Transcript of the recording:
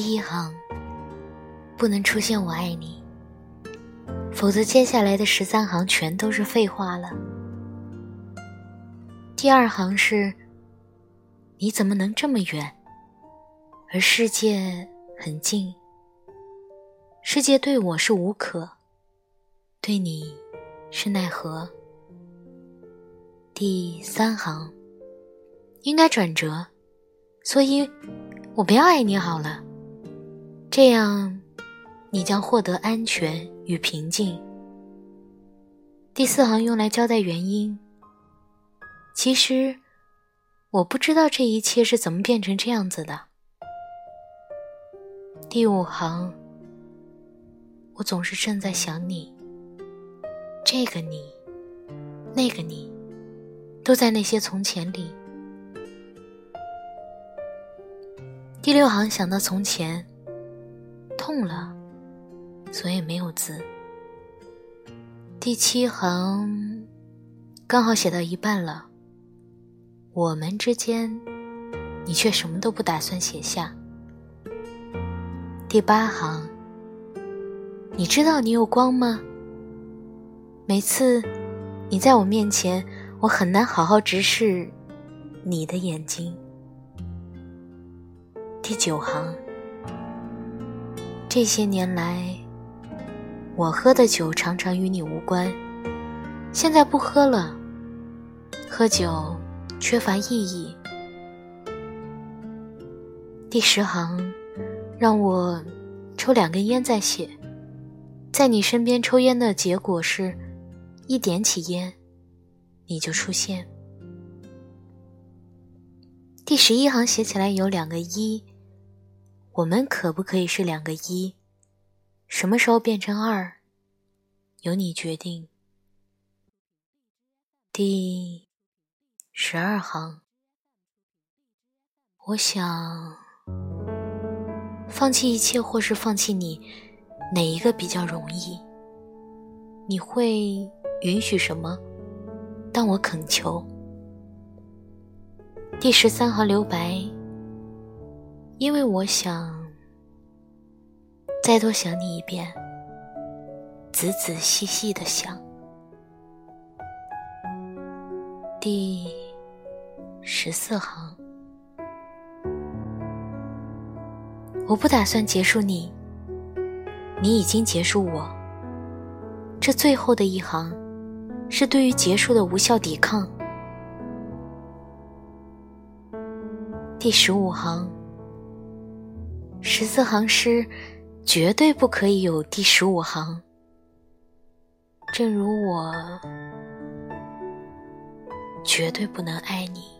第一行不能出现“我爱你”，否则接下来的十三行全都是废话了。第二行是“你怎么能这么远，而世界很近？世界对我是无可，对你是奈何？”第三行应该转折，所以我不要爱你好了。这样，你将获得安全与平静。第四行用来交代原因。其实，我不知道这一切是怎么变成这样子的。第五行，我总是正在想你，这个你，那个你。都在那些从前里。第六行想到从前，痛了，所以没有字。第七行刚好写到一半了，我们之间，你却什么都不打算写下。第八行，你知道你有光吗？每次你在我面前。我很难好好直视你的眼睛。第九行，这些年来，我喝的酒常常与你无关，现在不喝了，喝酒缺乏意义。第十行，让我抽两根烟再写，在你身边抽烟的结果是，一点起烟。你就出现。第十一行写起来有两个一，我们可不可以是两个一？什么时候变成二？由你决定。第十二行，我想放弃一切，或是放弃你，哪一个比较容易？你会允许什么？当我恳求，第十三行留白，因为我想再多想你一遍，仔仔细细的想。第十四行，我不打算结束你，你已经结束我。这最后的一行。是对于结束的无效抵抗。第十五行，十四行诗绝对不可以有第十五行。正如我绝对不能爱你。